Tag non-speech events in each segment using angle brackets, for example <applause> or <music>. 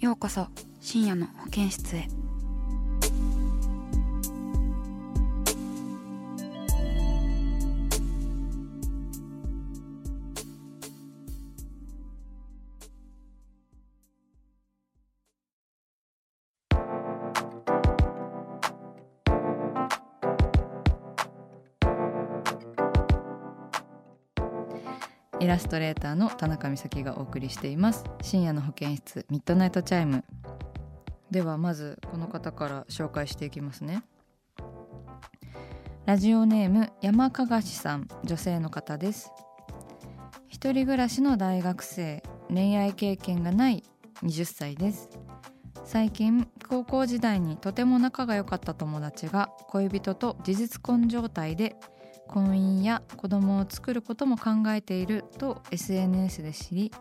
ようこそ深夜の保健室へ。イラストレーターの田中美咲がお送りしています。深夜の保健室ミッドナイトチャイム。ではまずこの方から紹介していきますね。ラジオネーム山かがしさん女性の方です。一人暮らしの大学生恋愛経験がない20歳です。最近高校時代にとても仲が良かった友達が恋人と事実婚状態で婚姻や子供を作ることも考えていると SNS で知り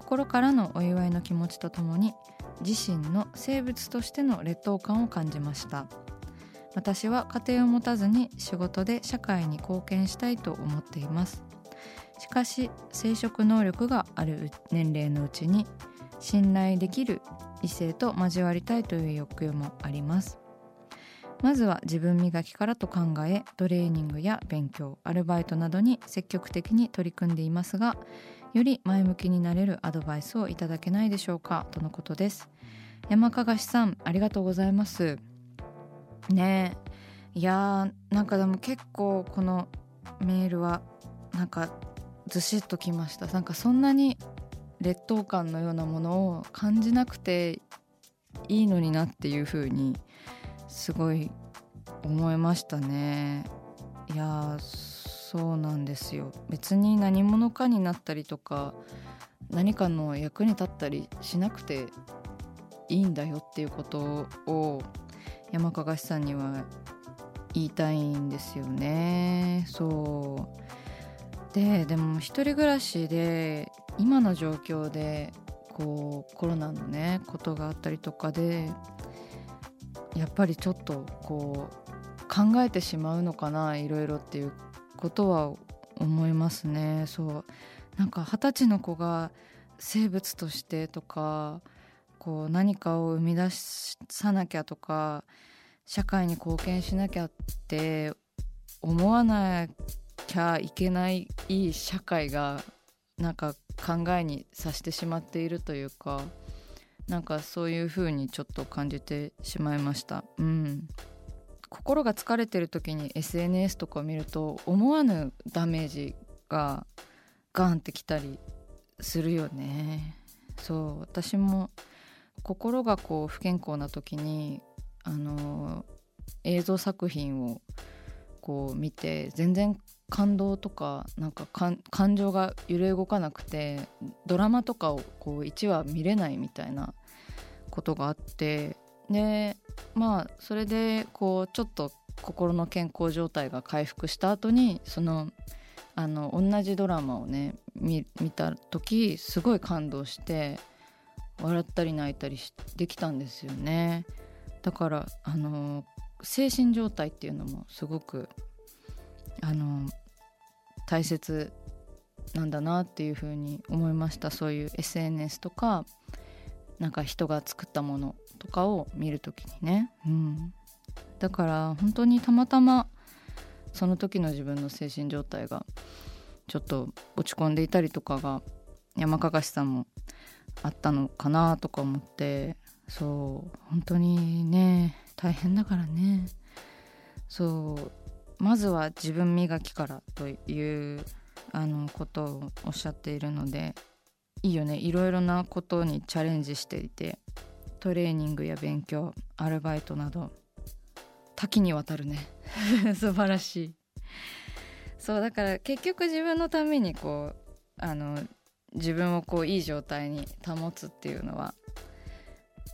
心からのお祝いの気持ちとともに自身の生物としての劣等感を感じました。私は家庭を持たずに仕事で社会に貢献したいと思っています。しかし生殖能力がある年齢のうちに信頼できる異性と交わりたいという欲求もあります。まずは自分磨きからと考えトレーニングや勉強アルバイトなどに積極的に取り組んでいますがより前向きになれるアドバイスをいただけないでしょうかとのことです。山かがしさんありがとうございます。ねえ。いやーなんかでも結構このメールはなんかずしっときました。なんかそんなに劣等感のようなものを感じなくていいのになっていう風にすごい思いましたね。いやそうなんですよ。別に何者かになったりとか何かの役に立ったりしなくていいんだよっていうことを山かがしさんには言いたいんですよね。そう。ででも一人暮らしで今の状況でこうコロナのねことがあったりとかでやっぱりちょっとこう考えてしまうのかないろいろっていうことは思いますね。そう。なんか二十歳の子が生物としてとかこう何かを生み出さなきゃとか社会に貢献しなきゃって思わなきゃいけないいい社会がなんか考えにさしてしまっているというか。なんかそういう風にちょっと感じてしまいました。うん。心が疲れてる時に SNS とかを見ると思わぬダメージがガンってきたりするよね。そう。私も心がこう不健康な時にあの映像作品をこう見て全然感動とかなんか感情が揺れ動かなくてドラマとかをこう1話見れないみたいなことがあってでまあそれでこうちょっと心の健康状態が回復した後にそのあの同じドラマをね見た時すごい感動して笑ったり泣いたりできたんですよね。だからあの精神状態っていうのもすごくあの大切なんだなっていうふうに思いました。そういう SNS とかなんか人が作ったものとかを見る時にね、うん、だから本当にたまたまその時の自分の精神状態がちょっと落ち込んでいたりとかが山かがしさんもあったのかなとか思って。そう。本当にね大変だからね。そう。まずは自分磨きからというあのことをおっしゃっているので。いいよね。いろいろなことにチャレンジしていてトレーニングや勉強アルバイトなど多岐にわたるね。<laughs> 素晴らしい。そうだから結局自分のためにこうあの自分をこういい状態に保つっていうのは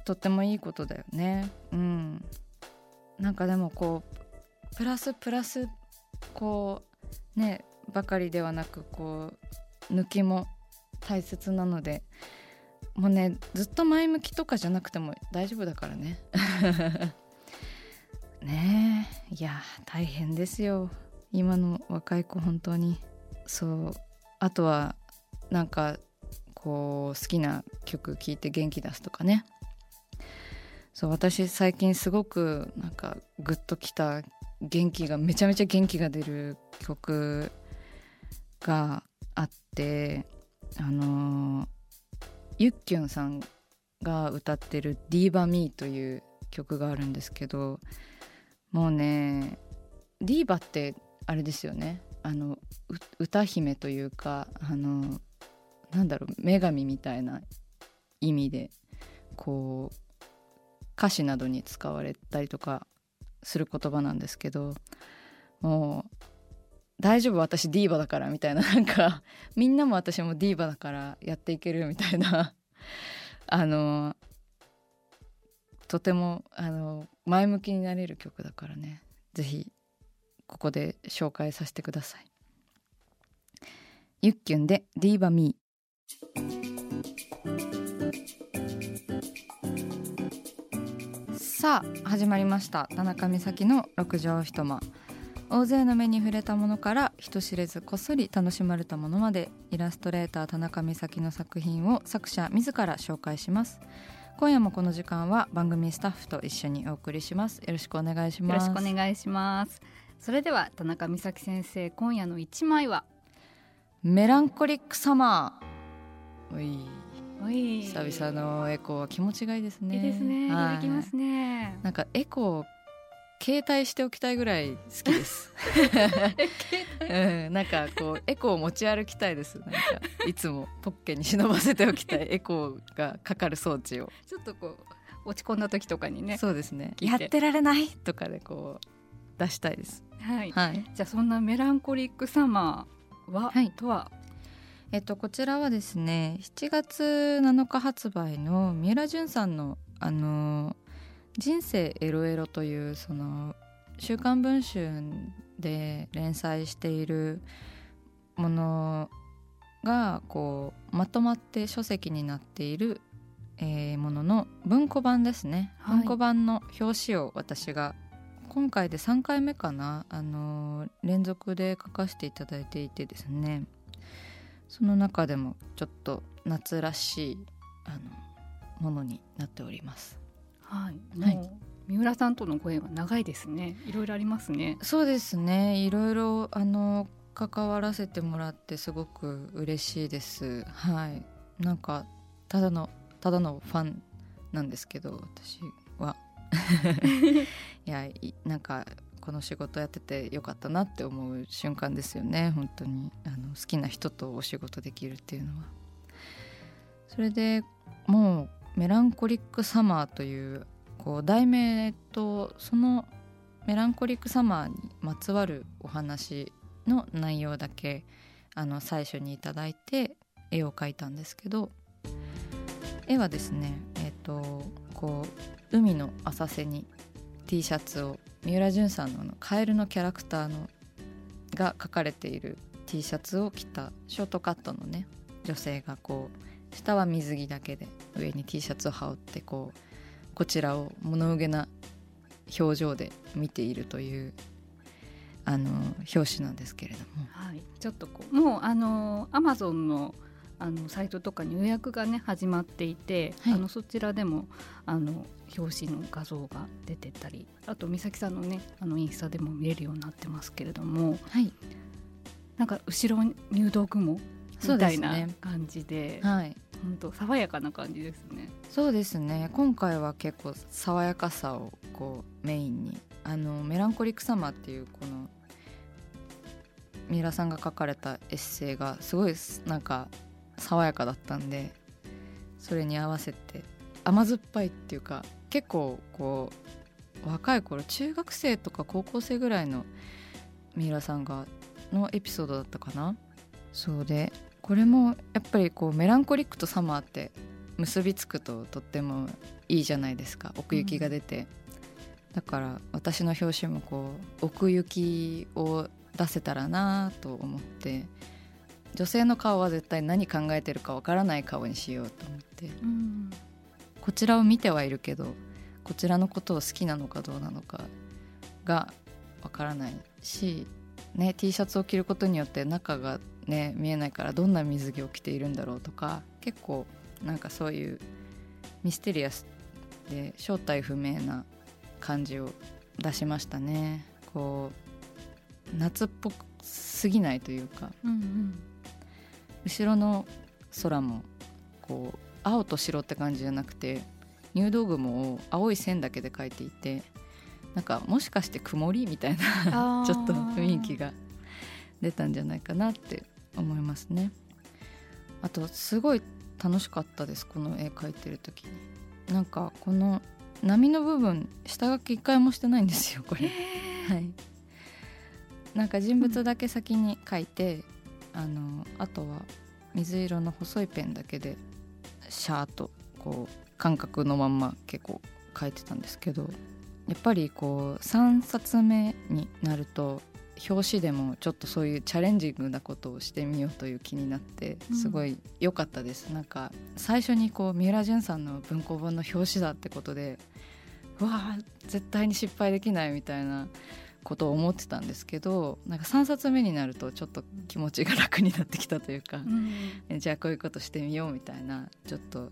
とってもいいことだよね。うん。なんかでもこうプラスプラスこうねばかりではなくこう抜きも大切なのでもうねずっと前向きとかじゃなくても大丈夫だからね。<laughs> ねえいや大変ですよ。今の若い子本当に。そう。あとはなんかこう好きな曲聴いて元気出すとかね。そう私最近すごくなんかグッときた元気がめちゃめちゃ元気が出る曲があってあのゆっきゅんさんが歌ってる「ディーバミーという曲があるんですけどもうねディーバってあれですよね。あの歌姫というかあのなんだろう女神みたいな意味でこう歌詞などに使われたりとかする言葉なんですけどもう大丈夫？私ディーバだからみたいな。<laughs> なんかみんなも私もディーバだからやっていけるみたいな。<laughs> あのとてもあの前向きになれる曲だからね。是非ここで紹介させてください。ゆっきゅんでディーバミーさあ始まりました。田中美咲の六畳一間。大勢の目に触れたものから人知れずこっそり楽しまれたものまでイラストレーター田中美咲の作品を作者自ら紹介します。今夜もこの時間は番組スタッフと一緒にお送りします。よろしくお願いします。よろしくお願いします。それでは田中美咲先生今夜の一枚は？メランコリックサマーおい。おい。久々のエコーは気持ちがいいですね。いいですね、はい。いただきますね。なんかエコー携帯しておきたいぐらい好きです。<laughs> うん、なんかこうエコーを持ち歩きたいです。なんかいつもポッケに忍ばせておきたい <laughs> エコーがかかる装置を。ちょっとこう落ち込んだ時とかにねそうですね。やってられないとかでこう出したいです。はい、はい。じゃあそんなメランコリックサマーは、はいとは？えっとこちらはですね、7月7日発売の三浦淳さんのあの人生エロエロというその週刊文春で連載しているものがこうまとまって書籍になっている、えーものの文庫版ですね、はい。文庫版の表紙を私が今回で3回目かな、あの連続で書かせていただいていてですね。その中でもちょっと夏らしいあのものになっております。はい、三浦さんとのご縁は長いですね。いろいろありますね。そうですね。いろいろあの関わらせてもらってすごく嬉しいです。はい。なんかただのただのファンなんですけど私は。<laughs> いやいなんかこの仕事やっててよかったなって思う瞬間ですよね。本当に。あの好きな人とお仕事できるっていうのは。それでもう「メランコリック・サマー」というこう題名とそのメランコリック・サマーにまつわるお話の内容だけあの最初にいただいて絵を描いたんですけど絵はですねえっ、とこう海の浅瀬に T シャツを三浦淳さんのあのカエルのキャラクターのが描かれている T シャツを着たショートカットのね女性がこう下は水着だけで上に T シャツを羽織ってこうこちらを物憂げな表情で見ているというあの表紙なんですけれども。はい。ちょっとこうもうあのアマゾンのあのサイトとかに予約がね始まっていて、はい。あのそちらでもあの表紙の画像が出てたりあと美咲さんのねあのインスタでも見れるようになってますけれどもはい。なんか後ろ入道雲そうみたいな感じではい本当爽やかな感じですね。そうですね。今回は結構爽やかさをこうメインにあのメランコリックサマーっていうこの三浦さんが書かれたエッセイがすごいなんか爽やかだったんでそれに合わせて甘酸っぱいっていうか結構こう若い頃中学生とか高校生ぐらいの三浦さんがのエピソードだったかな？そうでこれもやっぱりこうメランコリックとサマーって結びつくととってもいいじゃないですか。奥行きが出て、うん、だから私の表紙もこう奥行きを出せたらなと思って女性の顔は絶対何考えてるかわからない顔にしようと思って、うん、こちらを見てはいるけどこちらのことを好きなのかどうなのかがわからないし、ね、T シャツを着ることによって中が、ね、見えないからどんな水着を着ているんだろうとか結構なんかそういうミステリアスで正体不明な感じを出しましたね。こう夏っぽすぎないというか、うんうん、後ろの空もこう青と白って感じじゃなくて入道雲を青い線だけで描いていてなんかもしかして曇りみたいな <laughs> ちょっと雰囲気が出たんじゃないかなって思いますね。あとすごい楽しかったですこの絵描いてる時に。なんかこの波の部分下書き一回もしてないんですよこれ。はい。なんか人物だけ先に描いて、うん、あのあとは水色の細いペンだけでシャーとこう感覚のまんま結構書いてたんですけどやっぱりこう3冊目になると表紙でもちょっとそういうチャレンジングなことをしてみようという気になってすごい良かったです、うん、なんか最初にこう三浦淳さんの文庫本の表紙だってことでうわあ絶対に失敗できないみたいなことを思ってたんですけどなんか3冊目になるとちょっと気持ちが楽になってきたというか、うん、じゃあこういうことしてみようみたいなちょっと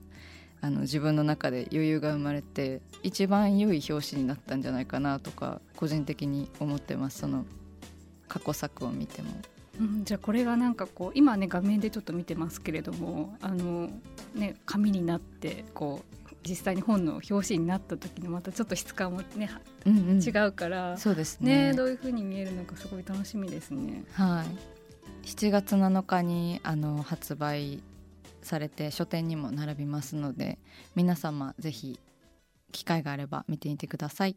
あの自分の中で余裕が生まれて一番良い表紙になったんじゃないかなとか個人的に思ってます。その過去作を見ても。うん、じゃあこれがなんかこう今ね画面でちょっと見てますけれどもあの、ね、紙になってこう実際に本の表紙になった時のまたちょっと質感もね、うんうん、違うからそうですね、ね、どういうふうに見えるのかすごい楽しみですね。はい7月7日にあの発売されて書店にも並びますので皆様ぜひ機会があれば見てみてください。